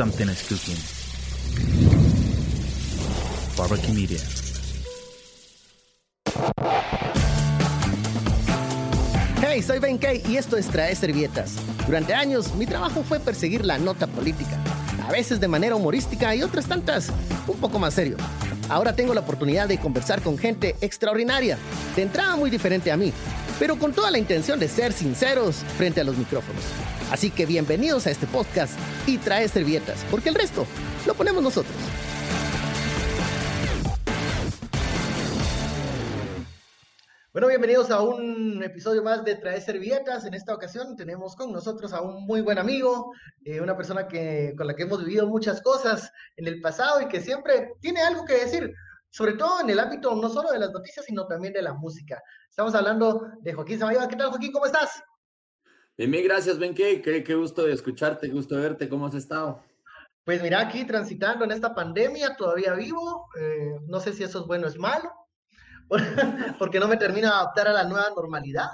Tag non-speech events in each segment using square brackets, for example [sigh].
something is cooking. Barbecue Media. Hey, soy Ben Kay y esto es Trae Servietas. Durante años, mi trabajo fue perseguir la nota política, a veces de manera humorística y otras tantas un poco más serio. Ahora tengo la oportunidad de conversar con gente extraordinaria, de entrada muy diferente a mí, pero con toda la intención de ser sinceros frente a los micrófonos. Así que bienvenidos a este podcast y trae servietas, porque el resto lo ponemos nosotros. Bueno, bienvenidos a un episodio más de Trae Servietas. En esta ocasión tenemos con nosotros a un muy buen amigo, eh, una persona que, con la que hemos vivido muchas cosas en el pasado y que siempre tiene algo que decir, sobre todo en el ámbito no solo de las noticias, sino también de la música. Estamos hablando de Joaquín Samayoa. ¿Qué tal, Joaquín? ¿Cómo estás? Bien, bien, gracias, Ben. Qué, qué, gusto de escucharte, qué gusto de verte. ¿Cómo has estado? Pues mira, aquí transitando en esta pandemia, todavía vivo. Eh, no sé si eso es bueno o es malo [laughs] porque no me termino de adaptar a la nueva normalidad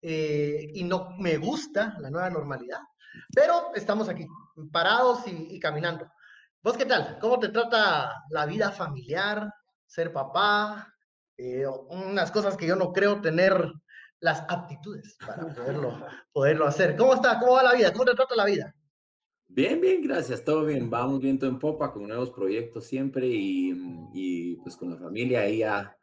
eh, y no me gusta la nueva normalidad, pero estamos aquí, parados y, caminando. ¿Vos qué tal? ¿Cómo te trata la vida familiar, ser papá? Eh, unas cosas que yo no creo tener las aptitudes para poderlo, [laughs] poderlo hacer. ¿Cómo está? ¿Cómo va la vida? ¿Cómo te trata la vida? Bien, bien, gracias, todo bien. Vamos viento en popa con nuevos proyectos siempre y, y pues con la familia ahí ya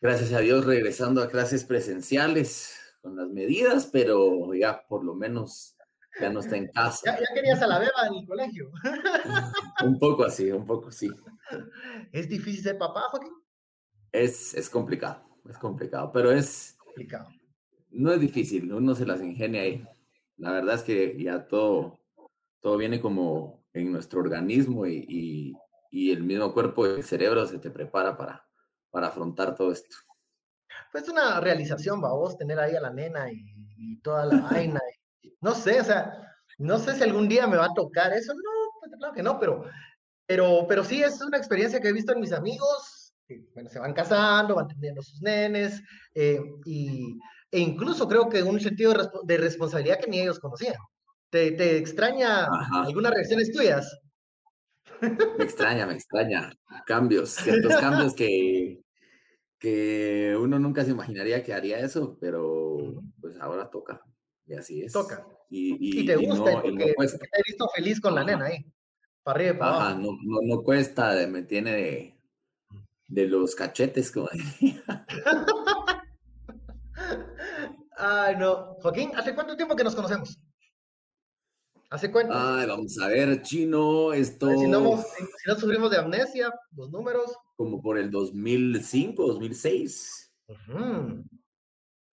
gracias a Dios, regresando a clases presenciales con las medidas, pero ya por lo menos ya no está en [laughs] casa. Ya, querías a la beba en el colegio. [laughs] un poco así, un poco sí. ¿Es difícil ser papá, Joaquín? Es, es complicado, es complicado, pero es... Complicado. No es difícil, uno se las ingenia ahí. La verdad es que ya todo, todo viene como en nuestro organismo y, y, y el mismo cuerpo y el cerebro se te prepara para, para afrontar todo esto? Pues una realización, va vos tener ahí a la nena y, toda la vaina. [laughs] no sé, o sea, no sé si algún día me va a tocar eso, no, pues, claro que no, pero, pero, pero sí es una experiencia que he visto en mis amigos, que bueno, se van casando, van teniendo sus nenes, eh, y, e incluso creo que un sentido de, responsabilidad que ni ellos conocían. ¿Te, te extraña algunas reacciones tuyas? Me extraña, me extraña. Cambios, ciertos [laughs] cambios que, que uno nunca se imaginaría que haría eso, pero pues ahora toca. Y así es. Toca. Y, te gusta, porque, te he visto feliz con la nena ahí. Para arriba para abajo. No, no, no, cuesta, me tiene de, de los cachetes, como [laughs] Ay, no. Joaquín, ¿hace cuánto tiempo que nos conocemos? ¿Hace cuánto? Ay, vamos a ver, chino, esto... Si no, si no sufrimos de amnesia, los números. Como por el 2005, 2006.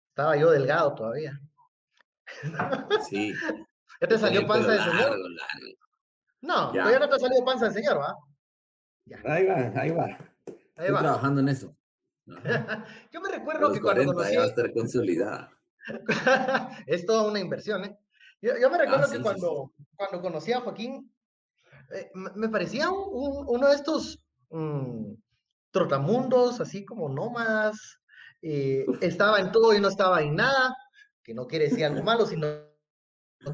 Estaba yo delgado todavía. Sí. [laughs] ¿Ya te salió panza de señor? No, ya. todavía no te ha salido panza de señor, ¿va? Ahí va, ahí va. Ahí Estoy va. trabajando en eso. [laughs] yo me recuerdo que cuando conocí... Ya va a estar consolidada. [laughs] es toda una inversión, ¿eh? Yo, me recuerdo ah, que cuando, cuando conocí a Joaquín, eh, me parecía uno de estos mm, trotamundos, así como nómadas, eh, estaba en todo y no estaba en nada, que no quiere decir algo [laughs] malo, sino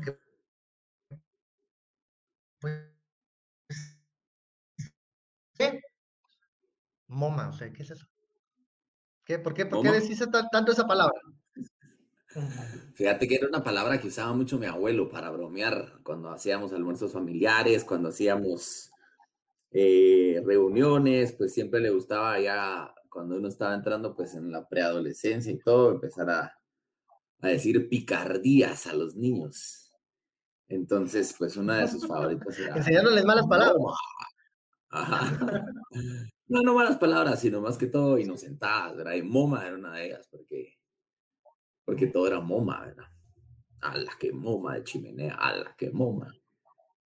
que pues, ¿qué? Moma, o sea, ¿qué es eso? ¿Qué, ¿Por qué, por qué decís tanto esa palabra? [laughs] Fíjate que era una palabra que usaba mucho mi abuelo para bromear cuando hacíamos almuerzos familiares, cuando hacíamos eh, reuniones, pues siempre le gustaba ya cuando uno estaba entrando pues en la preadolescencia y todo, empezar a, a decir picardías a los niños. Entonces, pues una de sus [laughs] favoritas era... Enseñándoles malas palabras. [laughs] No, no malas palabras, sino más que todo inocentadas, ¿verdad? Y Moma era una de ellas, porque porque todo era moma, ¿verdad? A la que moma de chimenea, a la que moma.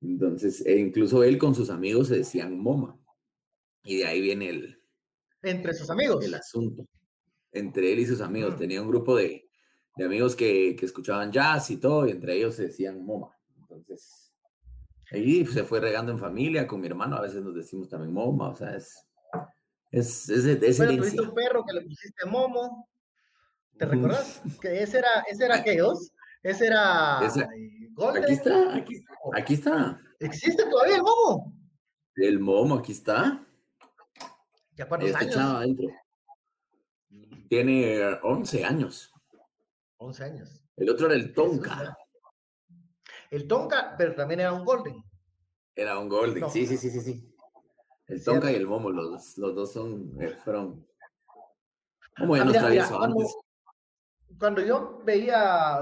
Entonces, e incluso él con sus amigos se decían moma. Y de ahí viene el... Entre sus amigos. El asunto. Entre él y sus amigos. Tenía un grupo de, de amigos que, que, escuchaban jazz y todo, y entre ellos se decían moma. Entonces, ahí se fue regando en familia con mi hermano. A veces nos decimos también moma, o sea, es... Es, es, es, bueno, tuviste un perro que le pusiste momo. ¿Te recuerdas? Que ese era, ese era Chaos, ese era Aquí está, aquí, aquí está. ¿Existe todavía el momo? El momo, aquí está. ¿Ya cuántos Este años? chavo adentro. Tiene 11 años. 11 años. El otro era el Tonka. El Tonka, pero también era un Golden. Era un Golden. No. Sí, sí, sí, sí, sí. El Cierto. Tonka y el Momo, los, dos- los dos son, eh, fueron. Momo ya Ah, nos traía eso cuando, antes. cuando yo veía,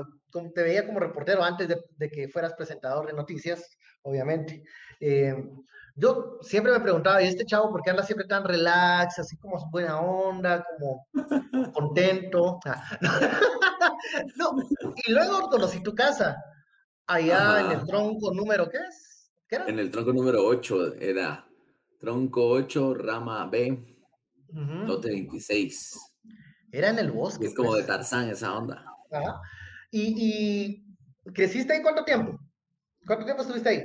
te veía como reportero antes de, de que fueras presentador de noticias, obviamente, eh, yo siempre me preguntaba, ¿y este chavo por qué anda siempre tan relax, así como buena onda, como contento? Ah, [laughs] [laughs] no, y luego conocí tu casa, allá en el tronco número, ¿qué es? ¿Qué era? En el tronco número 8 era tronco 8, rama B, Ujú, lote 26. Era en el bosque. Es como de pues. Tarzán esa onda. Ajá. ¿Y, y creciste ahí cuánto tiempo? ¿Cuánto tiempo estuviste ahí?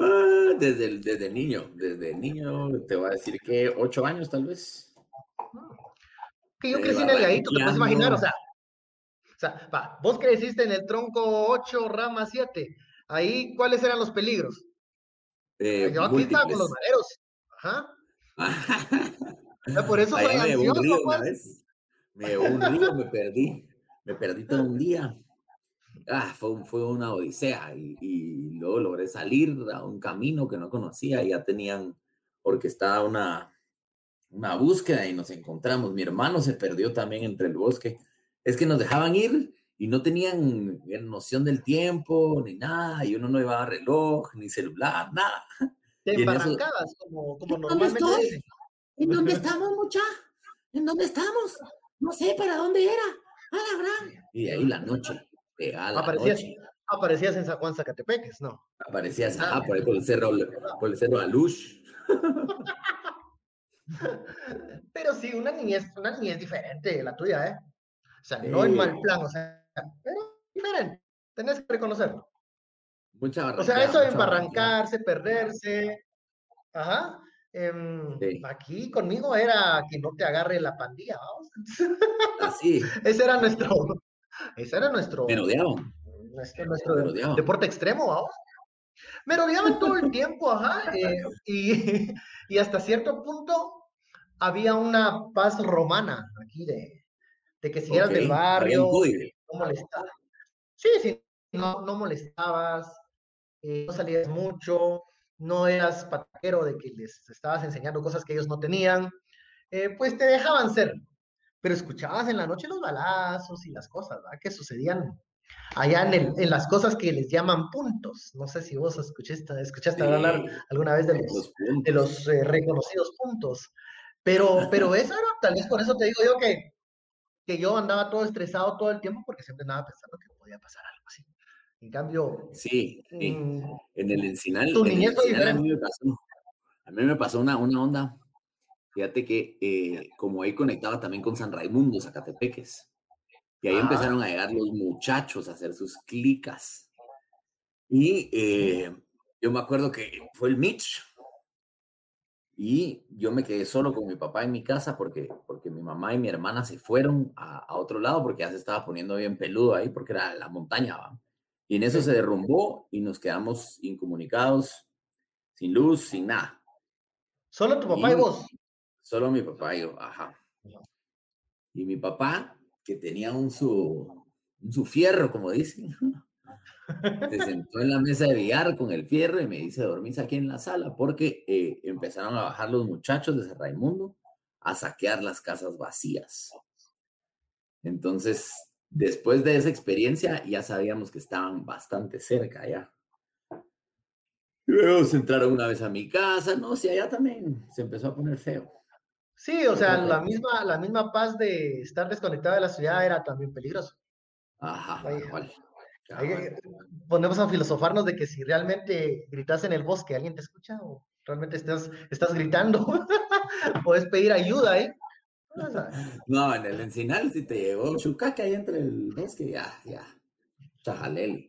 Ah, Desde, el- desde niño, desde niño, te voy a decir que 8 años tal vez. Que yo crecí en el Galladito, te puedes imaginar, o sea, o sea, va, vos creciste en el tronco 8, rama 7. Ahí, ¿cuáles eran los peligros? Eh, yo aquí estaba con los maderos. Ajá. Por eso [laughs] soy me ansioso, río una vez. Me un río, me perdí. Me perdí todo un día. Ah, fue, fue una odisea y, y luego logré salir a un camino que no conocía. y Ya tenían orquestada una, una búsqueda y nos encontramos. Mi hermano se perdió también entre el bosque. Es que nos dejaban ir y no tenían eh, noción del tiempo ni nada. Y uno no llevaba reloj, ni celular, nada. Te en eso- como, como ¿Dónde normalmente estoy? dicen. ¿En dónde estamos, mucha? ¿En dónde estamos? No sé para dónde era. A la gran. Y de ahí la noche. Pegada la Aparecías, noche. aparecías en San Juan Zacatepeques, ¿no? Aparecías, Ah. por ahí por el cerro, por el cerro Alush. [laughs] Pero sí, una niñez, una niñez diferente, la tuya, ¿eh? O sea, no en mal plan, o sea, pero diferente. Tenés que reconocerlo. Mucha O sea, eso de embarrancarse, perderse. Ajá. em, Sí. Aquí conmigo era que no te agarre la pandilla, vamos. Así, [laughs] Ese era nuestro, ese era nuestro, me rodeaban. nuestro, nuestro deporte extremo, vamos. Me rodeaban todo el tiempo, ajá. eh, y, [laughs] y hasta cierto punto había una paz romana aquí de, de que si eras Ok, del barrio, no molestabas. Sí, sí, no, no molestabas, eh, no salías mucho, no eras pataquero de que les estabas enseñando cosas que ellos no tenían, eh, pues te dejaban ser, pero escuchabas en la noche los balazos y las cosas ¿verdad? que sucedían allá en, el- en las cosas que les llaman puntos. No sé si vos escuchaste, escuchaste hablar Sí, alguna vez de los, los de los eh, reconocidos puntos. Pero, pero eso era, tal vez por eso te digo yo que, que yo andaba todo estresado todo el tiempo porque siempre andaba pensando que podía pasar algo así. En cambio, Sí, sí. mm, En el Encinal, Tu en el niñez fue Encinal a mí me pasó, a mí me pasó una, una onda. Fíjate que eh, como ahí conectaba también con San Raimundo, Zacatepeques. Y ahí Ah. empezaron a llegar los muchachos a hacer sus clicas. Y eh, yo me acuerdo que fue el Mitch. Y yo me quedé solo con mi papá en mi casa porque, porque mi mamá y mi hermana se fueron a, a otro lado porque ya se estaba poniendo bien peludo ahí porque era la montaña, ¿va? Y en eso se derrumbó y nos quedamos incomunicados, sin luz, sin nada. solo tu papá y Y- vos. Solo mi papá y yo, ajá. Y mi papá, que tenía un su, un su fierro, como dicen, [laughs] se [laughs] sentó en la mesa de billar con el fierro y me dice, dormís aquí en la sala, porque eh, empezaron a bajar los muchachos de San Raimundo a saquear las casas vacías. Entonces, después de esa experiencia, ya sabíamos que estaban bastante cerca ya. Luego se entraron una vez a mi casa, no, sí, allá también se empezó a poner feo. Sí, o sea, la misma, la misma paz de estar desconectado de la ciudad era también peligroso. Ajá, Ahí- cabal, Ahí eh, ponemos a filosofarnos de que si realmente gritas en el bosque, ¿alguien te escucha? ¿O realmente estás, estás gritando? [laughs] Puedes pedir ayuda, ¿eh? No, en el Encinal, si te llegó Chucaca ahí entre el bosque, ya, ya. Chajalele.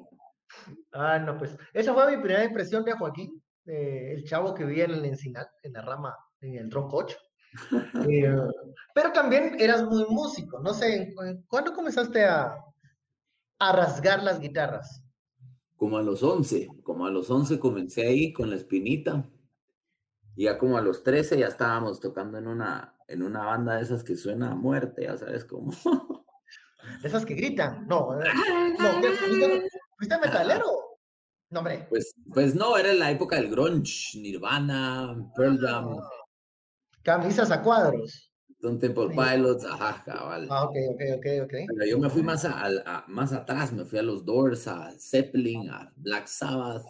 Ah, no, pues esa fue mi primera impresión de Joaquín, eh, el chavo que vivía en el Encinal, en la rama, en el tronco 8. Eh, pero también eras muy músico, no sé, ¿cu- ¿cuándo comenzaste a, a rasgar las guitarras? como a los 11, como a los 11 comencé ahí con la espinita. Y ya como a los 13 ya estábamos tocando en una, en una banda de esas que suena a muerte, ya sabes cómo. [laughs] Esas que gritan. No, eh, no, ¿fuiste, fuiste metalero? No, hombre. Pues, pues no, era la época del grunge, Nirvana, Pearl Jam, Ah, Camisas a cuadros. Stone Temple. Pilots, ajá, cabal. Ah, ok, ok, ok, ok. Pero yo me fui más, a, a- más atrás, me fui a los Doors, a Zeppelin, a Black Sabbath.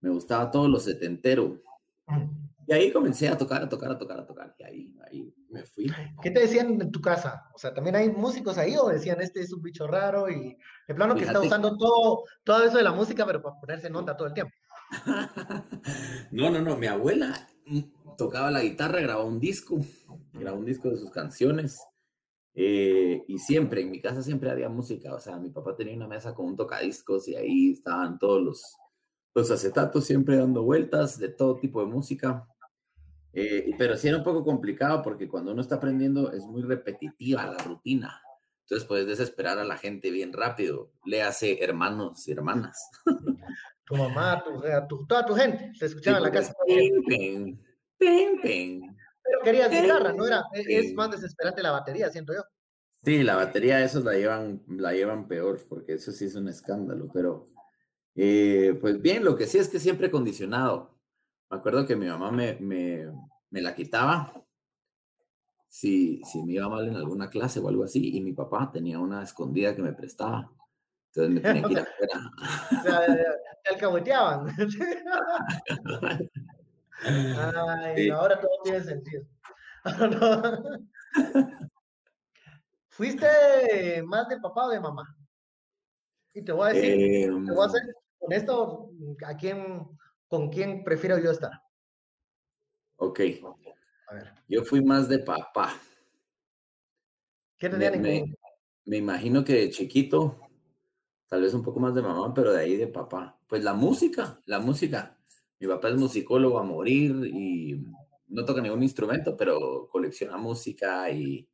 Me gustaba todo lo setentero. Mm. Y ahí comencé a tocar, a tocar, a tocar, a tocar. Y ahí, ahí me fui. ¿Qué te decían en tu casa? O sea, ¿también hay músicos ahí o decían este es un bicho raro y de plano que está Fíjate- usando todo, todo eso de la música, pero para ponerse en onda todo el tiempo? [laughs] No, no, no. Mi abuela tocaba la guitarra, grababa un disco, grababa un disco de sus canciones. eh, y siempre, en mi casa siempre había música. O sea, mi papá tenía una mesa con un tocadiscos y ahí estaban todos los, los acetatos siempre dando vueltas de todo tipo de música. Eh, pero sí era un poco complicado porque cuando uno está aprendiendo es muy repetitiva la rutina. Entonces puedes desesperar a la gente bien rápido. Le hace hermanos y hermanas. Tu mamá, tu, tu- toda tu gente se [laughs] escuchaba en la casa. Ping, ping, ping, ping. Pero querías guitarra, ¿no era? Es- más desesperante la batería, siento yo. Sí, la batería, esos la llevan, la llevan peor, porque eso sí es un escándalo, pero eh, pues bien, lo que sí es que siempre condicionado. Me acuerdo que mi mamá me, me, me la quitaba si, si me iba mal en alguna clase o algo así, y mi papá tenía una escondida que me prestaba. Entonces me tenía que ir afuera. O sea, eh, te alcahueteaban. Ay, Sí. no, ahora todo tiene sentido. [laughs] No. ¿Fuiste más de papá o de mamá? Y te voy a decir, Eh, te voy a hacer con esto, ¿a quién, con quién prefiero yo estar? ok, A ver, yo fui más de papá. ¿qué Me, tenían en me- común? me imagino que de chiquito, tal vez un poco más de mamá, pero de ahí de papá. Pues la música, la música. Mi papá es musicólogo a morir y no toca ningún instrumento, pero colecciona música y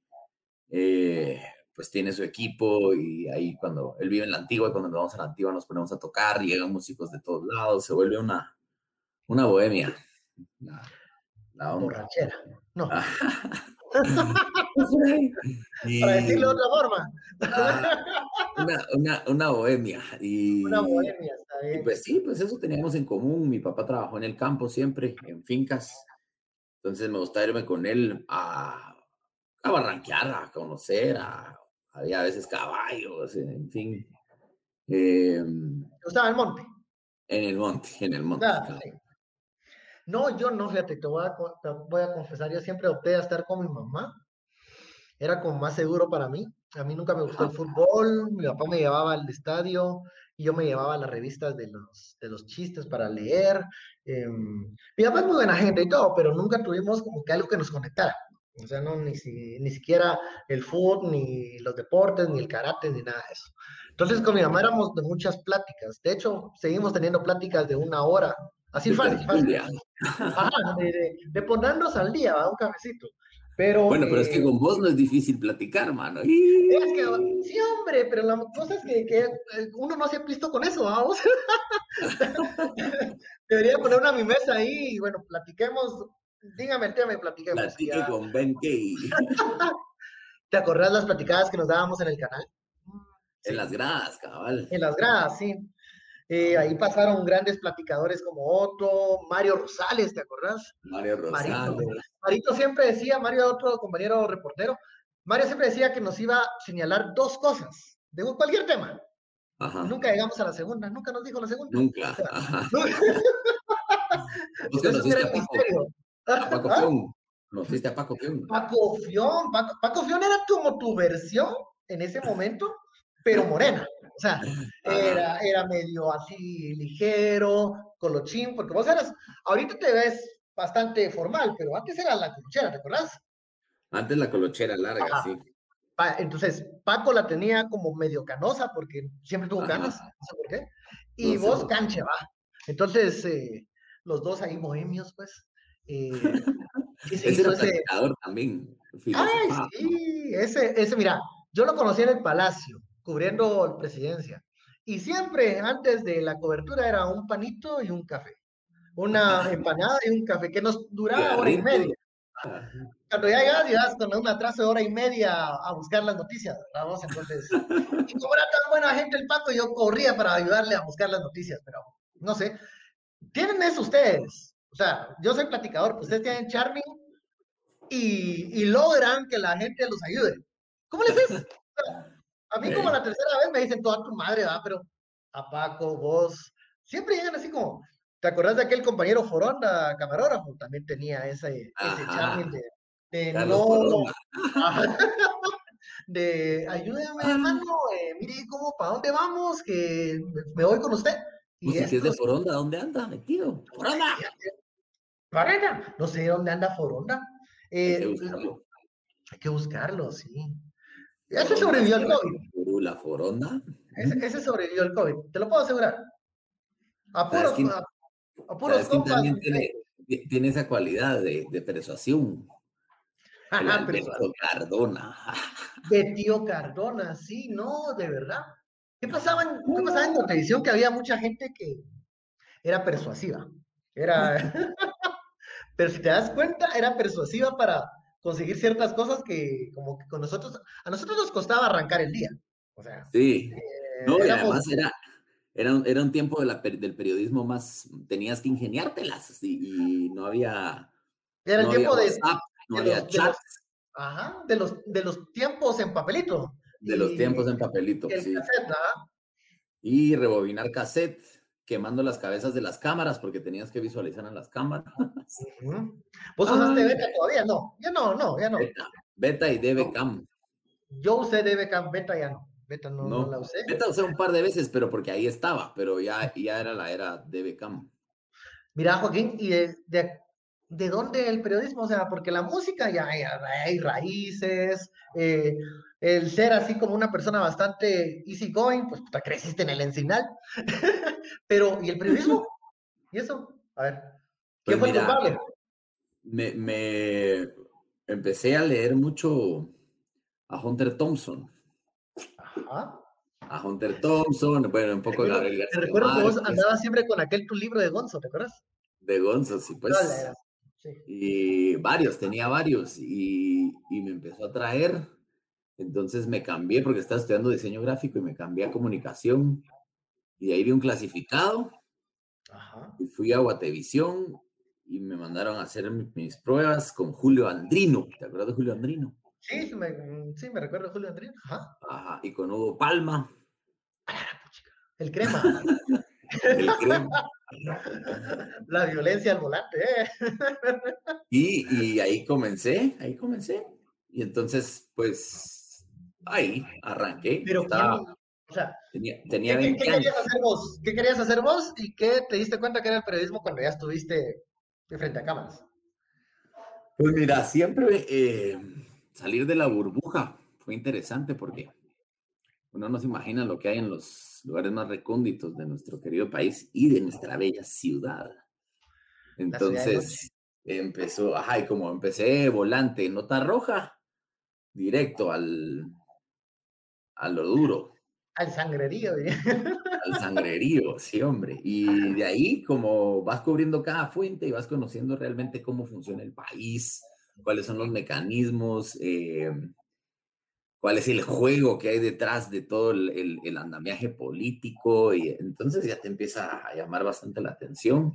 eh, pues tiene su equipo y ahí cuando él vive en la antigua, cuando nos vamos a la antigua nos ponemos a tocar, llegan músicos de todos lados, se vuelve una, una bohemia. La, la. Borrachera. No, Ah. [laughs] Y- [laughs] para decirlo de otra forma. Ah, una, una, una bohemia. Y, Una bohemia, está y pues sí, pues eso teníamos en común. Mi papá trabajó en el campo siempre, en fincas. Entonces me gustaba irme con él a, a barranquear, a conocer, a, había a veces caballos, en fin. Eh, ¿Te gustaba el monte? en el monte, en el monte. Sí. No, yo no, fíjate, te voy, a, te voy a confesar, yo siempre opté a estar con mi mamá. Era como más seguro para mí. A mí nunca me gustó el fútbol, mi papá me llevaba al estadio y yo me llevaba las revistas de los, de los chistes para leer. em, mi papá es muy buena gente y todo, pero nunca tuvimos como que algo que nos conectara. O sea, no, ni, si- ni siquiera el fútbol, ni los deportes, ni el karate, ni nada de eso. Entonces con mi mamá éramos de muchas pláticas. De hecho, seguimos teniendo pláticas de una hora. Así De fácil, fácil. Ajá, de, de- de ponernos al día, ¿va? un cafecito. Pero, Bueno, pero es que eh, con vos no es difícil platicar, mano. es que, sí, hombre, pero la cosa es que, que, eh, uno no se ha visto con eso, vamos. [laughs] Debería poner una mi mesa ahí y bueno, platiquemos. Dígame el tema y platiquemos. Platique ya. con Ben Kay. [laughs] ¿Te acordás las platicadas que nos dábamos en el canal? En las gradas, cabal. En las gradas, sí. Eh, ahí pasaron grandes platicadores como Otto, Mario Rosales, ¿te acordás? Mario. Rosales. Marito siempre decía, Mario, otro compañero reportero, Mario siempre decía que nos iba a señalar dos cosas de cualquier tema. Ajá. Nunca llegamos a la segunda, nunca nos dijo la segunda. Nunca. [laughs] Ajá. Eso conociste era el misterio. a Paco [laughs] ¿Ah? Fion. Conociste a Paco Fion. Paco Fión, Paco, Paco Fión era como tu versión en ese momento, pero morena. O sea, [laughs] era, era medio así ligero, colochín, porque vos eras, ahorita te ves bastante formal, pero antes era la colochera, ¿te acuerdas? Antes la colochera larga, Ajá. sí. Entonces, Paco la tenía como medio canosa, porque siempre tuvo Ajá. canas, no sé por qué. Y No sé vos por qué. cancha, va. Entonces, eh, los dos ahí bohemios, pues. eh, [laughs] Ese ese, platicador también. Ay, sí, ese, ese, mira, yo lo conocí en el Palacio, cubriendo presidencia. Y siempre antes de la cobertura era un panito y un café. Una [laughs] empanada y un café que nos duraba hora y media. Cuando ya llegas, llegas con un atraso de hora y media a buscar las noticias, vamos, entonces, y como era tan buena gente el Paco, yo corría para ayudarle a buscar las noticias, pero no sé, tienen eso ustedes, o sea, yo soy platicador, pues ustedes tienen Charming y, y logran que la gente los ayude. ¿Cómo les es? [laughs] A mí como la tercera vez me dicen toda tu madre, va, pero a Paco, vos, siempre llegan así como, ¿te acordás de aquel compañero Foronda, camarógrafo? También tenía ese, ese charming de, de no, [laughs] de ayúdame hermano, eh, mire cómo, para dónde vamos, que me voy con usted. Y si es de Foronda, ¿dónde anda metido? ¡Foronda! ¡Foronda! No sé dónde anda Foronda. Eh, hay que buscarlo. Hay que buscarlo, sí. Ese sobrevivió al COVID. ¿La Foronda? Ese, ese, sobrevivió al COVID, te lo puedo asegurar. A puros, a, a puros compas, tiene, tiene, esa cualidad de, de persuasión. Ajá, de tío Cardona. De tío Cardona, sí, no, de verdad. ¿Qué pasaba en, qué pasaba en televisión? Que había mucha gente que era persuasiva. Era. [laughs] [laughs] Pero si te das cuenta, era persuasiva para conseguir ciertas cosas que, como que con nosotros, a nosotros nos costaba arrancar el día. O sea, sí. Eh, no, y además era, era, un, era un tiempo de la, del periodismo más, tenías que ingeniártelas y, y no había. Era el no tiempo había de. No de había los- de chat. los- Ajá, de los, de los tiempos en papelito. De los tiempos en papelito, el sí. cassette. Y rebobinar cassette, quemando las cabezas de las cámaras, porque tenías que visualizar en las cámaras. ¿Vos usaste beta todavía? No, ya no, no, ya no. Beta, beta y DBCam. Yo usé DBCam, beta ya no. Beta no, no No. la usé. Beta usé un par de veces, pero porque ahí estaba, pero ya, ya era la era DBCam. Mira, Joaquín, ¿y de, de, de dónde el periodismo? O sea, porque la música ya, ya hay raíces, eh, el ser así como una persona bastante easy going, pues puta, creciste en el encinal. [laughs] Pero, ¿y el periodismo? ¿Y eso? A ver, ¿qué Pues fue el mira, culpable? me, me empecé a leer mucho a Hunter Thompson. Ajá. A Hunter Thompson, bueno, un poco Recuerdo- Gabriel Te recuerdo que vos andabas siempre con aquel tu libro de Gonzo, ¿te acuerdas? de Gonzo, sí, pues. Sí. Y varios, tenía varios, y, y me empezó a traer. Entonces me cambié porque estaba estudiando diseño gráfico y me cambié a comunicación. Y de ahí vi un clasificado Ajá. y fui a Guatevisión y me mandaron a hacer mi- mis pruebas con Julio Andrino. ¿Te acuerdas de Julio Andrino? Sí, me, sí, me recuerdo a Julio Andrés. Ajá. Ajá, y con Hugo Palma. El crema. [laughs] el crema. [laughs] La violencia al volante, ¿eh? [laughs] Y, y ahí comencé, ahí comencé. Y entonces, pues, ahí arranqué. Pero, Estaba- ¿quién- o sea, tenía, ¿qué, tenía qué- 20 qué años. querías hacer vos? ¿Qué querías hacer vos? ¿Y qué te diste cuenta que era el periodismo cuando ya estuviste de frente a cámaras? Pues mira, siempre eh, salir de la burbuja fue interesante porque uno no se imagina lo que hay en los lugares más recónditos de nuestro querido país y de nuestra bella ciudad. Entonces empezó, ajá, y como empecé volante, nota roja, directo al, a lo duro, Al sangrerío, diría. [laughs] al sangrerío, sí, hombre. Y de ahí, como vas cubriendo cada fuente y vas conociendo realmente cómo funciona el país, cuáles son los mecanismos, eh, cuál es el juego que hay detrás de todo el, el- el andamiaje político, y entonces ya te empieza a llamar bastante la atención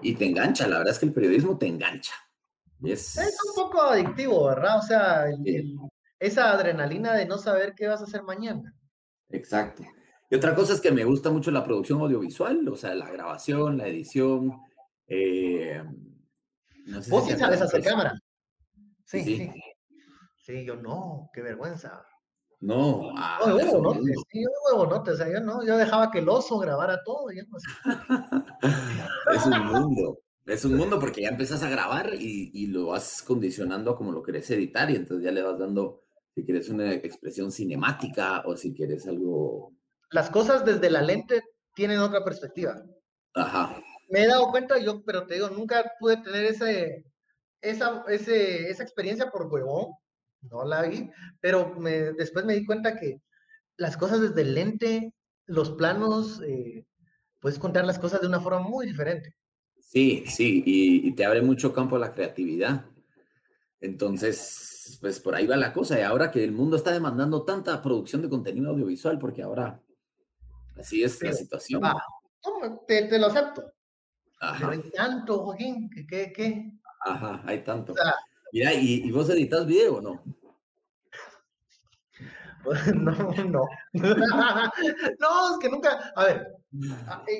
y te engancha. La verdad es que el periodismo te engancha. Es, Es un poco adictivo, ¿verdad? O sea, el- esa adrenalina de no saber qué vas a hacer mañana. Exacto. Y otra cosa es que me gusta mucho la producción audiovisual, o sea, la grabación, la edición. eh, no sé si Vos te sí sabes hacer cámara. Sí, Sí, sí. sí. Sí, yo no, qué vergüenza. No, ah, No, huevo, un ¿no? mundo. Sí, yo huevo, ¿no? O sea, yo no, yo dejaba que el oso grabara todo. yo no sé. [laughs] Es un mundo. Es un mundo porque ya empiezas a grabar y, y lo vas condicionando a como lo querés editar y entonces ya le vas dando, si quieres una expresión cinemática o si quieres algo... Las cosas desde la lente tienen otra perspectiva. Ajá. Me he dado cuenta, yo, pero te digo, nunca pude tener ese, esa, ese, esa experiencia por huevón, no la vi, pero me, después me di cuenta que las cosas desde el lente los planos, eh, puedes contar las cosas de una forma muy diferente. Sí, sí, y, te abre mucho campo a la creatividad. Entonces, pues por ahí va la cosa. Y ahora que el mundo está demandando tanta producción de contenido audiovisual, porque ahora así es la situación. te, lo acepto. Pero hay tanto, Joaquín, que, qué, Ajá, hay tanto. Mira, ¿y, vos editas video o no? [laughs] No, no. [laughs] no, es que nunca. A ver,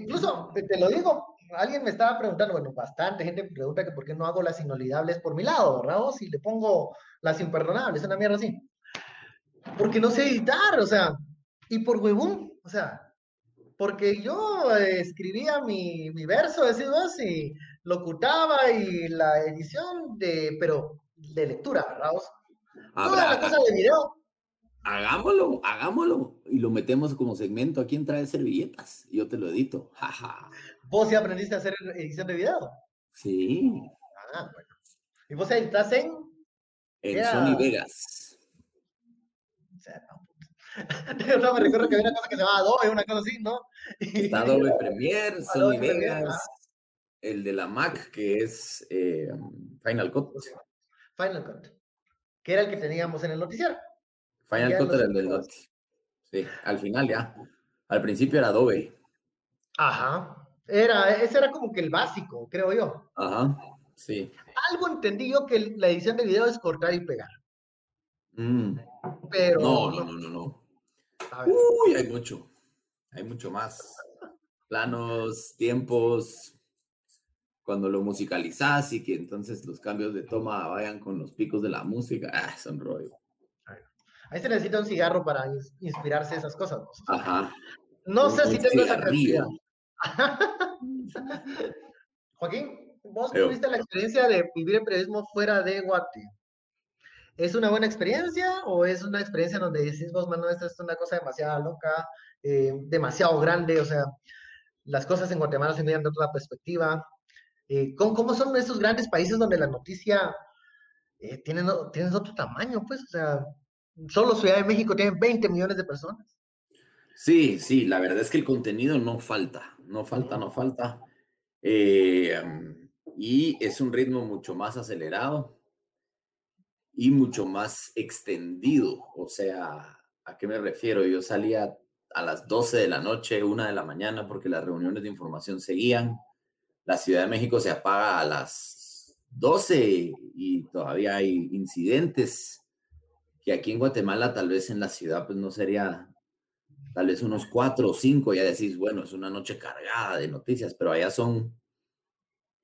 incluso te lo digo, alguien me estaba preguntando, bueno, bastante gente me pregunta que por qué no hago las inolvidables por mi lado, ¿verdad? O si le pongo las imperdonables, una mierda así. Porque no sé editar, o sea, y por huevón, o sea, porque yo escribía mi, mi verso, decimos, y locutaba y la edición de, pero de lectura, ¿verdad? Toda la cosa de video. Hagámoslo, hagámoslo y lo metemos como segmento. ¿A quién trae servilletas? Yo te lo edito. Jaja. ¿Vos ya aprendiste a hacer edición de video? Sí. Ah, bueno. ¿Y vos editas en? En Sony Vegas. [laughs] no, me recuerdo que había una cosa que se llamaba Adobe, una cosa así, ¿no? Está [laughs] Adobe Premiere, Sony Vegas, el de la Mac, que es eh, Final Cut. Final Cut, que era el que teníamos en el noticiero. Final Cut era el del noticiero. Sí, al final ya. Al principio era Adobe. Ajá. Era, ese era como que el básico, creo yo. Ajá, sí. Algo entendí yo que la edición de video es cortar y pegar. Mm. Pero. No, no, no, no, no. Uy, hay mucho. Hay mucho más. Planos, tiempos. Cuando lo musicalizas y que entonces los cambios de toma vayan con los picos de la música. Ah, son rollo. Ahí se necesita un cigarro para inspirarse esas cosas. Ajá. No sé si tengo esa creatividad. [laughs] Joaquín, vos tuviste la experiencia de vivir el periodismo fuera de Guate. ¿Es una buena experiencia o es una experiencia donde decís vos, Manuel, esta es una cosa demasiado loca, eh, demasiado grande? O sea, las cosas en Guatemala se miran de otra perspectiva. Eh, ¿cómo, son esos grandes países donde la noticia eh, tiene, otro tamaño? Pues, o sea, solo Ciudad de México tiene 20 millones de personas. Sí, sí, la verdad es que el contenido no falta, no falta, no falta. Eh, y es un ritmo mucho más acelerado y mucho más extendido. O sea, ¿a qué me refiero? Yo salía a las 12 de la noche, una de la mañana, porque las reuniones de información seguían. La Ciudad de México se apaga a las 12 y todavía hay incidentes que aquí en Guatemala, tal vez en la ciudad, pues no sería tal vez unos cuatro o cinco, ya decís, bueno, es una noche cargada de noticias, pero allá son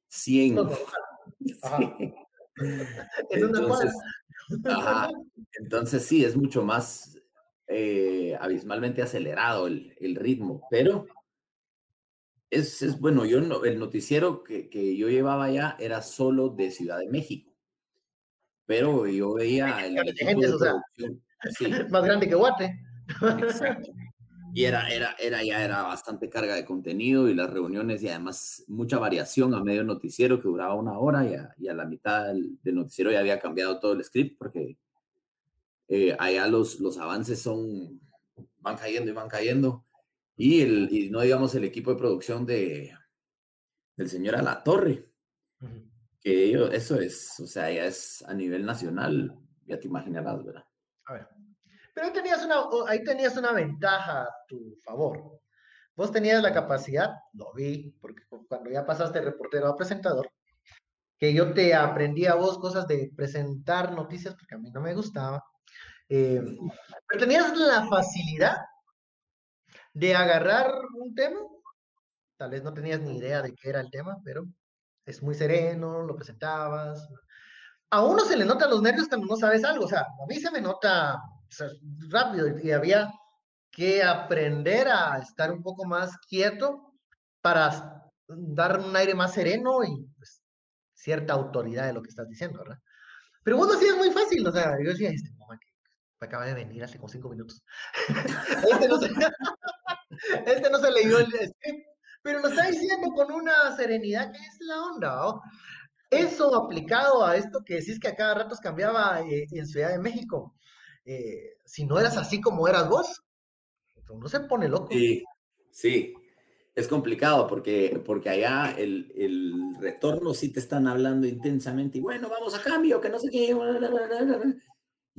100. [laughs] [laughs] Entonces, entonces sí, es mucho más eh, abismalmente acelerado el, el, ritmo, pero es, es bueno, yo el noticiero que, que, yo llevaba allá era solo de Ciudad de México, pero yo veía el [laughs] más grande que Guate. Exacto. [laughs] Y era, era, era, ya era bastante carga de contenido y las reuniones y además mucha variación a medio noticiero que duraba una hora y a, y a la mitad del, noticiero ya había cambiado todo el script porque eh, allá los, los avances son, van cayendo y van cayendo. Y, el, y no digamos el equipo de producción de, del señor Alatorre, que eso es, o sea, ya es a nivel nacional, ya te imaginarás, ¿verdad? A ver. Pero tenías, una, ahí tenías una ventaja a tu favor. Vos tenías la capacidad, lo vi, porque cuando ya pasaste de reportero a presentador, que yo te aprendí a vos cosas de presentar noticias, porque a mí no me gustaba. Eh, pero tenías la facilidad de agarrar un tema, tal vez no tenías ni idea de qué era el tema, pero es muy sereno, lo presentabas. A uno se le notan los nervios cuando no sabes algo, o sea, a mí se me nota rápido y había que aprender a estar un poco más quieto para dar un aire más sereno y pues, cierta autoridad de lo que estás diciendo, ¿verdad? Pero vos lo hacías muy fácil, o sea, yo decía, este mamá que acaba de venir hace como cinco minutos. [laughs] este, no se, [laughs] este no leyó el script, pero lo está diciendo con una serenidad que es la onda, Eso aplicado a esto que decís que a cada rato cambiaba eh, en Ciudad de México, eh, si no eras así como eras vos, Uno se pone loco. Sí, sí. Es complicado porque, porque allá el, el retorno sí te están hablando intensamente y bueno, vamos a cambio, que no sé qué.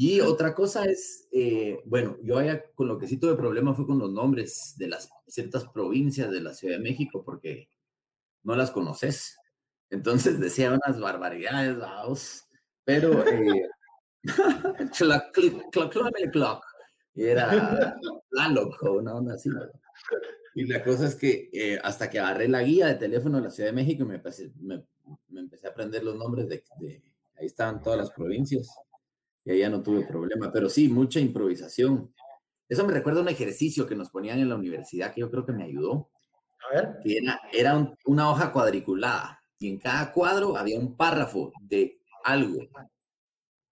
Y otra cosa es, eh, bueno, yo allá con lo que sí tuve problema fue con los nombres de las ciertas provincias de la Ciudad de México porque no las conoces. Entonces decía unas barbaridades, vamos, pero eh, [laughs] clock, era la loco, una onda así. Y la cosa es que eh, hasta que agarré la guía de teléfono de la Ciudad de México, me, me, me empecé a aprender los nombres de, de, ahí estaban todas las provincias y ya no tuve problema, pero sí, mucha improvisación. Eso me recuerda un ejercicio que nos ponían en la universidad que yo creo que me ayudó. A ver. Que era, era una hoja cuadriculada y en cada cuadro había un párrafo de algo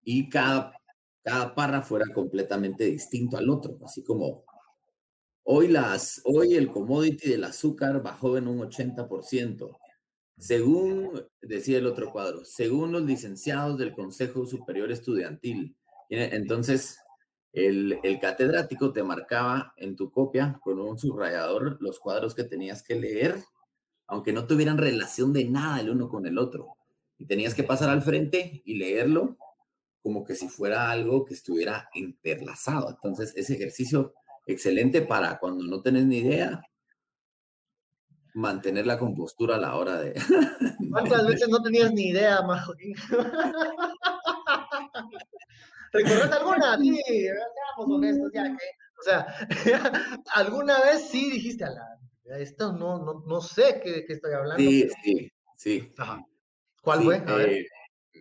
y cada, cada párrafo era completamente distinto al otro, así como Hoy, las, hoy el commodity del azúcar bajó en un 80%. Según, decía el otro cuadro, según los licenciados del Consejo Superior Estudiantil. Entonces, el, el, catedrático te marcaba en tu copia con un subrayador los cuadros que tenías que leer, aunque no tuvieran relación de nada el uno con el otro. Y tenías que pasar al frente y leerlo como que si fuera algo que estuviera interlazado. Entonces, ese ejercicio excelente para cuando no tenés ni idea, mantener la compostura a la hora de... [laughs] ¿Cuántas veces no tenías ni idea, Majo? ¿Recuerdas alguna? Sí, seamos honestos, ya que, o sea, [laughs] alguna vez sí dijiste, a la, esto no, no, no sé qué, qué, estoy hablando. Sí, sí, sí. Ajá. ¿Cuál sí, fue? Eh,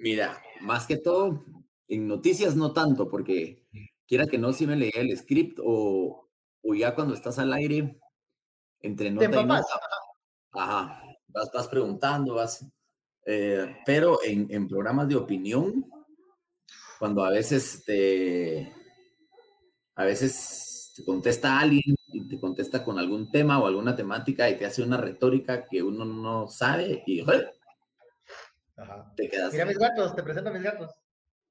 mira, más que todo, en noticias no tanto, porque quiera que no, si me leía el script o, o ya cuando estás al aire, entre nota y nota, ajá, vas, vas preguntando, vas, eh, pero en, en, programas de opinión, cuando a veces te, a veces te contesta alguien y te contesta con algún tema o alguna temática y te hace una retórica que uno no sabe y ¡joder! Ajá. te quedas. Mira mis gatos, te presento a mis gatos.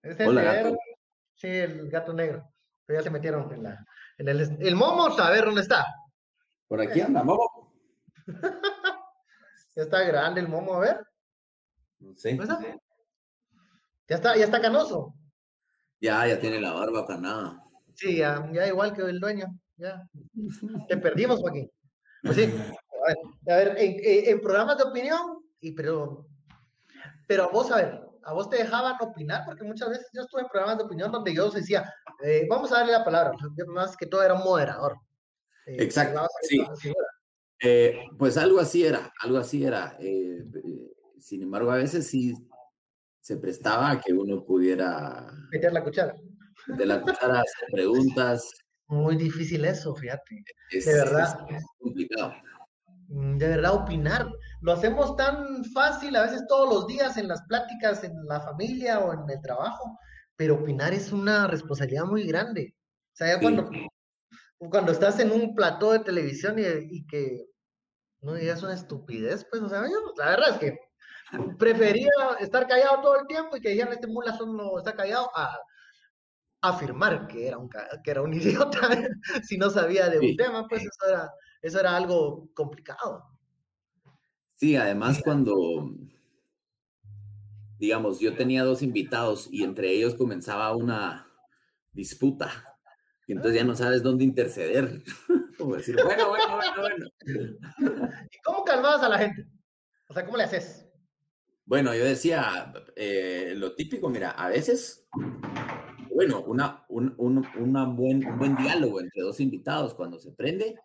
Este Hola, es el gato. Sí, el gato negro. Pero ya se metieron en la. En el, el momo, a ver dónde está. Por aquí anda, vamos. [laughs] Ya está grande el momo, a ver. No sé. ¿Dónde está? Ya está, ya está canoso. Ya, ya tiene la barba canada. Sí, ya, ya igual que el dueño. Ya. [laughs] Te perdimos, Joaquín. Pues sí. A ver, a ver en, en- en programas de opinión, y pero, pero a vos, a ver, a vos te dejaban opinar, porque muchas veces yo estuve en programas de opinión donde yo decía, eh, vamos a darle la palabra, yo más que todo era un moderador. Eh, Exacto, sí. Eh, pues algo así era, algo así era. Eh, eh, sin embargo, a veces sí se prestaba a que uno pudiera Meter la cuchara. de la cuchara hacer preguntas. Muy difícil eso, fíjate. Es, De verdad. es complicado. Mm, De verdad, opinar. Lo hacemos tan fácil a veces todos los días en las pláticas, en la familia o en el trabajo, pero opinar es una responsabilidad muy grande. O sea, ya Sí. cuando, cuando estás en un plató de televisión y, y que no digas una estupidez, pues, o sea, yo, la verdad es que prefería estar callado todo el tiempo y que dijeran este mula no está callado a afirmar que era un, que era un [laughs] idiota si no sabía de un tema, pues eso era, eso era algo complicado. Sí, además cuando, digamos, yo tenía dos invitados y entre ellos comenzaba una disputa. Y entonces ya no sabes dónde interceder. [laughs] Como decir, bueno, bueno, bueno, bueno. [laughs] ¿Y cómo calmabas a la gente? O sea, ¿cómo le haces? Bueno, yo decía, eh, lo típico, mira, a veces, bueno, una, un, un- una buen, un buen diálogo entre dos invitados cuando se prende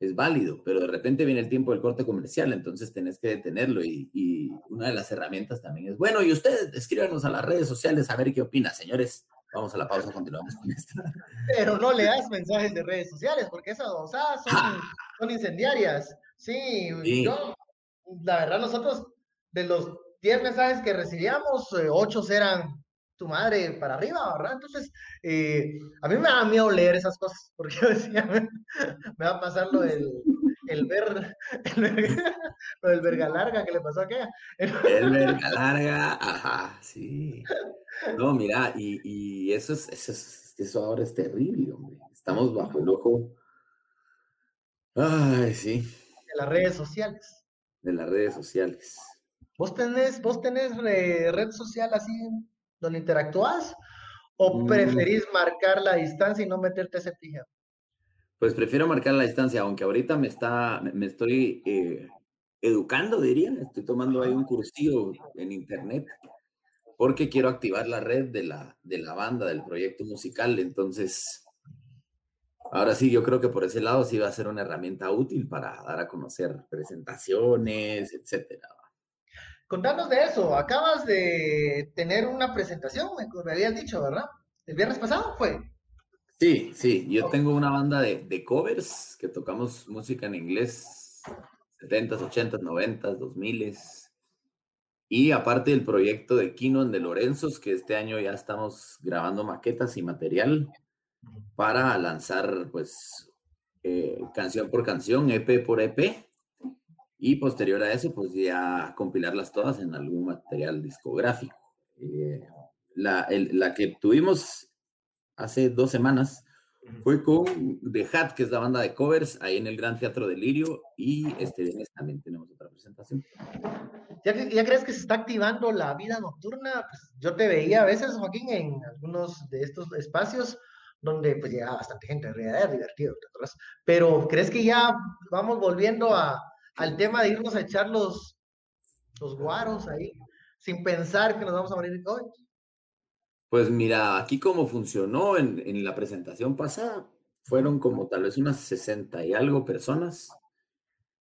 es válido, pero de repente viene el tiempo del corte comercial, entonces tenés que detenerlo y, y una de las herramientas también es, bueno, y ustedes escríbanos a las redes sociales a ver qué opinan, señores. Vamos a la pausa, continuamos con esto. Pero no le das mensajes de redes sociales, porque esas babosadas son, son incendiarias. Sí, Sí. yo, la verdad, nosotros, de los 10 mensajes que recibíamos, 8 eran tu madre para arriba, ¿verdad? Entonces, eh, a mí me da miedo leer esas cosas, porque [laughs] yo decía, me va a pasar lo del el ver, [laughs] el ver- lo del verga larga que le pasó a aquella. El verga [laughs] larga, ajá, sí. No, mira, y, y eso es, eso es, eso ahora es terrible, hombre. Estamos bajo el ojo Ay, sí. De las redes sociales. De las redes sociales. ¿Vos tenés, vos tenés red social así donde interactúas? ¿O mm. preferís marcar la distancia y no meterte ese pija? Pues prefiero marcar la distancia, aunque ahorita me está, me estoy eh, educando, diría. Estoy tomando ahí un cursillo en internet porque quiero activar la red de la, de la banda, del proyecto musical. Entonces, ahora sí, yo creo que por ese lado sí va a ser una herramienta útil para dar a conocer presentaciones, etcétera. Contanos de eso. Acabas de tener una presentación, me, habías dicho, ¿verdad? ¿El viernes pasado fue? Sí, sí. Yo tengo una banda de, de covers que tocamos música en inglés 70s, 80s, 90s, 2000s. Y aparte del proyecto de Kinon de Lorenzos, que este año ya estamos grabando maquetas y material para lanzar, pues, eh, canción por canción, EP por EP. Y posterior a eso, pues ya compilarlas todas en algún material discográfico. Eh, la, la que tuvimos hace dos semanas fue con The Hat, que es la banda de covers, ahí en el Gran Teatro de Lirio, y este viernes también tenemos otra presentación. ¿Ya, ¿Ya, crees que se está activando la vida nocturna? Pues yo te veía a veces, Joaquín, en algunos de estos espacios donde pues llegaba bastante gente, en realidad divertido, pero ¿crees que ya vamos volviendo a, al tema de irnos a echar los, los guaros ahí, sin pensar que nos vamos a morir de COVID? Pues mira, aquí como funcionó en, la presentación pasada, fueron como tal vez unas 60 y algo personas.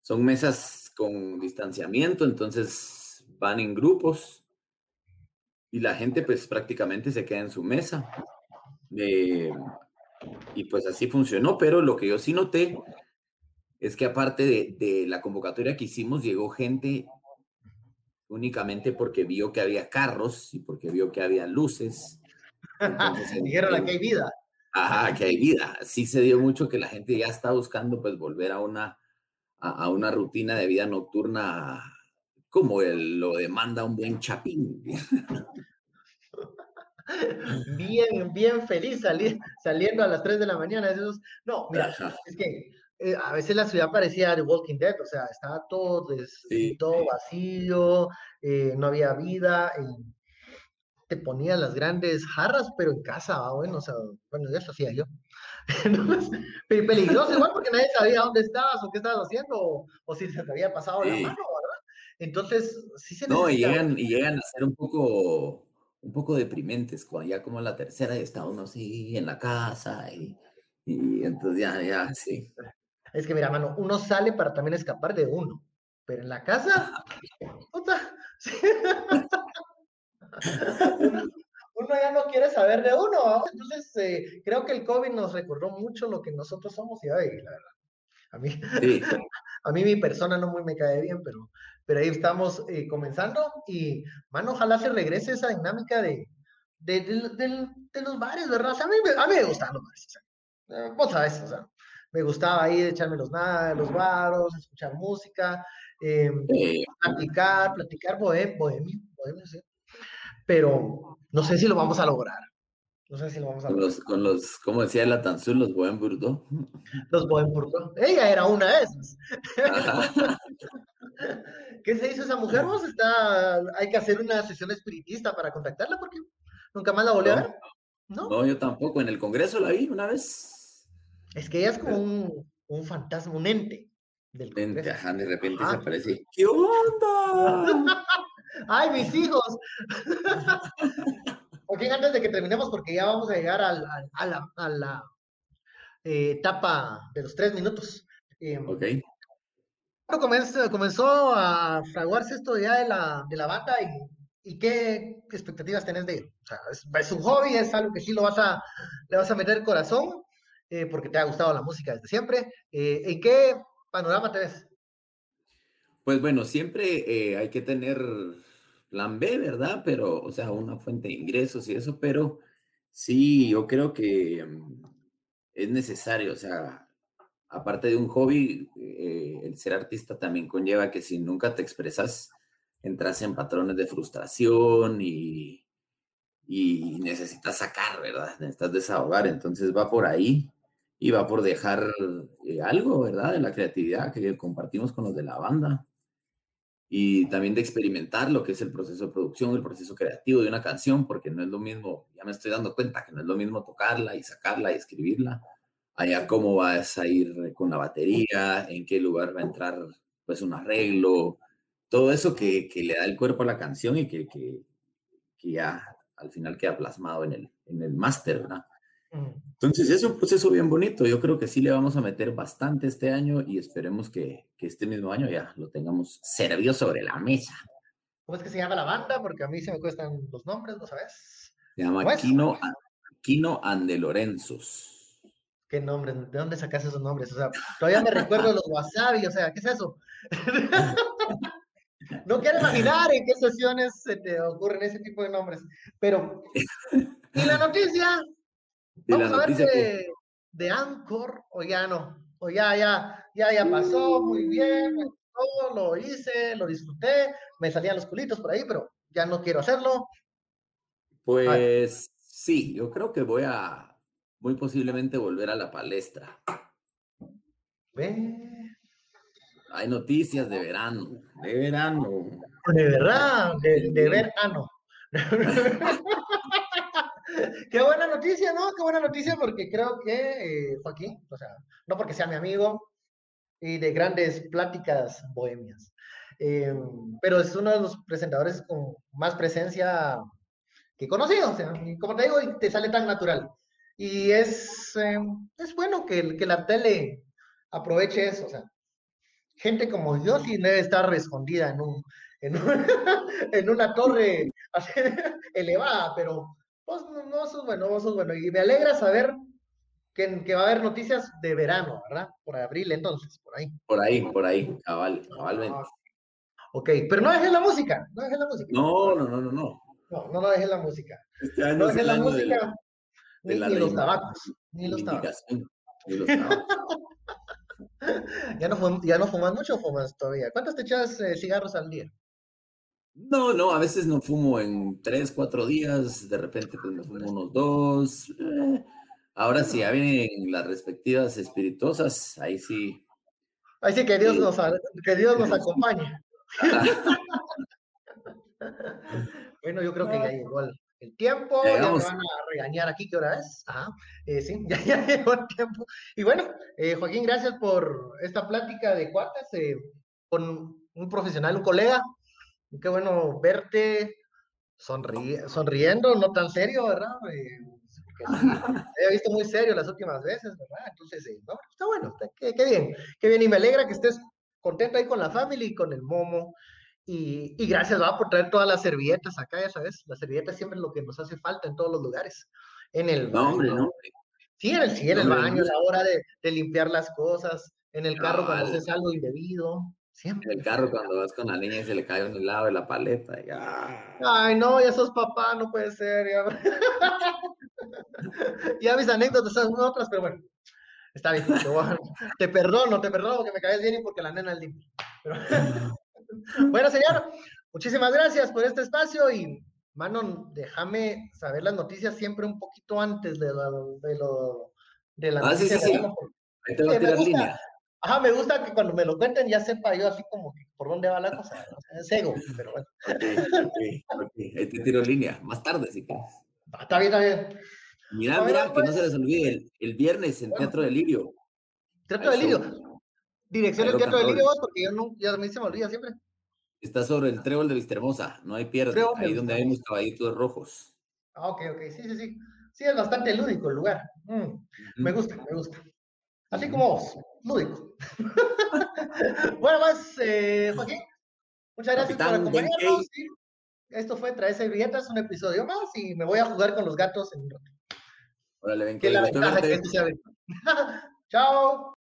Son mesas con distanciamiento, entonces van en grupos y la gente pues prácticamente se queda en su mesa. Eh, y pues así funcionó, pero lo que yo sí noté es que aparte de, de, la convocatoria que hicimos, llegó gente únicamente porque vio que había carros y porque vio que había luces [laughs] Dijeron que hay vida. Ajá, que hay vida. Sí se dio mucho que la gente ya está buscando pues volver a una, a, una rutina de vida nocturna como lo demanda un buen chapín. [laughs] Bien, bien feliz saliendo a las 3 de la mañana. no, mira, es que eh, a veces la ciudad parecía The Walking Dead, o sea, estaba todo, todo vacío, eh, no había vida. Y ponía las grandes jarras, pero en casa, ah, bueno, o sea, bueno, eso hacía yo. [laughs] peligroso igual porque nadie sabía dónde estabas o qué estabas haciendo o, si se te había pasado la mano, ¿verdad? Entonces, sí se No, y llegan, y llegan a ser un poco, un poco deprimentes, cuando ya como la tercera y está uno así en la casa y, y entonces ya, ya, sí. Es que mira, mano, uno sale para también escapar de uno, pero en la casa, [laughs] puta, [laughs] [laughs] uno ya no quiere saber de uno. Entonces, eh, creo que el COVID nos recordó mucho lo que nosotros somos y la verdad. A mí, [laughs] a mí mi persona no muy me cae bien, pero, pero ahí estamos eh, comenzando y, mano, ojalá se regrese esa dinámica de, de, de, los bares, ¿verdad? O sea, a mí, a mí me gustan los bares. Eh, vos sabes, o sea, me gustaba ahí echarme los nada, los baros, escuchar música, platicar, platicar bohem, bohemio, bohemio, sí pero no sé si lo vamos a lograr. No sé si lo vamos a lograr. Con los, como decía la Tanzul, los Buen Burdo. Los Buen Burdo. Ella era una de esas. [laughs] ¿Qué se hizo esa mujer? Vos está, hay que hacer una sesión espiritista para contactarla porque nunca más la volví a ver. ¿No? no, yo tampoco. En el Congreso la vi una vez. Es que ella es como un, un fantasma, un ente. Del ente, ajá, de repente se aparece. ¿Qué onda? [laughs] ¡Ay, mis hijos! [laughs] ok, antes de que terminemos, porque ya vamos a llegar a la, a la eh, etapa de los tres minutos. Eh, ok. Comenzó, comenzó a fraguarse esto ya de la, de la banda y, y qué expectativas tenés de O sea, es, un hobby, es algo que sí lo vas a, le vas a meter corazón, eh, porque te ha gustado la música desde siempre. ¿En qué panorama te ves? Pues bueno, siempre eh, hay que tener plan B, ¿verdad? Pero, o sea, una fuente de ingresos y eso, pero sí, yo creo que mm, es necesario, o sea, aparte de un hobby, eh, el ser artista también conlleva que si nunca te expresas, entras en patrones de frustración y, y necesitas sacar, ¿verdad? Necesitas desahogar, entonces va por ahí. y va por dejar eh, algo, ¿verdad? De la creatividad que compartimos con los de la banda y también de experimentar lo que es el proceso de producción, el proceso creativo de una canción, porque no es lo mismo, ya me estoy dando cuenta que no es lo mismo tocarla y sacarla y escribirla, allá cómo vas a ir con la batería, en qué lugar va a entrar pues un arreglo, todo eso que, que le da el cuerpo a la canción y que, que, que ya al final queda plasmado en el, en el máster, ¿verdad? Entonces es un proceso bien bonito. Yo creo que sí le vamos a meter bastante este año y esperemos que, que este mismo año ya lo tengamos servido sobre la mesa. ¿Cómo es que se llama la banda? Porque a mí se me cuestan los nombres, ¿no sabes? Se llama Kino, Kino Ande Lorenzos. ¿Qué nombre? ¿De dónde sacas esos nombres? O sea, todavía me recuerdo los wasabi, o sea, ¿qué es eso? [laughs] no quiero imaginar en qué sesiones se te ocurren ese tipo de nombres. Pero, ¿y la noticia? Vamos a ver de, de Anchor, o ya no, o ya, ya, ya, ya pasó, muy bien, todo lo hice, lo disfruté, me salían los culitos por ahí, pero ya no quiero hacerlo. Pues sí, yo creo que voy a, muy posiblemente volver a la palestra. Ve. Hay noticias de verano, de verano. De verdad, de, de verano. [laughs] [laughs] Qué buena noticia, ¿no? Qué buena noticia porque creo que eh, Joaquín, o sea, no porque sea mi amigo y de grandes pláticas bohemias, em, pero es uno de los presentadores con más presencia que he conocido, o sea, como te digo, te sale tan natural. Y es, em, es bueno que, que la tele aproveche eso, o sea, gente como yo sí debe estar escondida en un, en, [laughs] en una torre [laughs] elevada, pero pues no, eso es bueno, eso es bueno. Y me alegra saber que, que, va a haber noticias de verano, ¿verdad? Por abril entonces, por ahí. Por ahí, por ahí, cabal, cabalmente. Ok, pero no dejes la música, no dejes la música. No, no, no, no, no. No, no, no dejes la música. Este no dejes la música, ni, ni los tabacos, ni los tabacos. Ni los tabacos. [laughs] ¿Ya, no ¿Ya no fumas mucho o fumas todavía? ¿Cuántas te echas eh, cigarros al día? No, no, a veces no fumo en tres, cuatro días, de repente pues me fumo unos dos. Eh, ahora sí, ya vienen las respectivas espirituosas, ahí sí. Ahí sí que Dios, nos, que Dios nos [laughs] acompañe. [laughs] bueno, yo creo que ya llegó el, tiempo, ya me van a regañar aquí, ¿qué hora es? Ajá, eh, sí, [laughs] ya, ya, llegó el tiempo. Y bueno, eh, Joaquín, gracias por esta plática de cuartas con un profesional, un colega qué bueno verte sonriendo, no tan serio, ¿verdad? Eh, he visto muy serio las últimas veces, ¿verdad? Entonces, eh, no, está bueno, qué, bien, qué bien, y me alegra que estés contento ahí con la familia y con el momo. Y, y gracias, va, por traer todas las servilletas acá, ya sabes, las servilletas siempre es lo que nos hace falta en todos los lugares. En el no, hombre, no. Sí, en el, sí, en el baño, la hora de, de, limpiar las cosas, en el carro cuando haces algo indebido. Siempre. El carro cuando vas con la niña y se le cae un helado de la paleta. Ay, no, ya sos papá, no puede ser. Ya, [laughs] ya mis anécdotas son otras, pero bueno, está bien. Te, perdono, te perdono porque me caes bien y porque la nena es limpia. [laughs] bueno, señor, muchísimas gracias por este espacio y, mano, déjame saber las noticias siempre un poquito antes de lo de, lo, de la ah, sí, sí, sí. Ahí te voy a tirar línea. Ajá, me gusta que cuando me lo cuenten ya sepa yo así como que por dónde va la cosa. Es ego, pero bueno. Ok, ok, Ahí te tiro línea. Más tarde, si quieres. Ah, está bien, está bien. Mira, mira, que no pues. se les olvide, el, el viernes en Teatro del Lirio. Teatro del Lirio. Dirección del Teatro del Lirio, porque yo no, ya a mí se me olvida siempre. Está sobre el trébol de Vistahermosa, no hay pierde, ahí donde hay unos caballitos rojos. Ah, ok, ok, sí, sí, sí. Sí, es bastante lúdico el lugar. Mm, me gusta, me gusta. Así como vos, lúdico. [laughs] bueno, más, eh, Joaquín, muchas gracias por acompañarnos. Esto fue Trae Servilletas, un episodio más, y me voy a jugar con los gatos en un rato. Órale, ven que la ventaja que [laughs] Chao.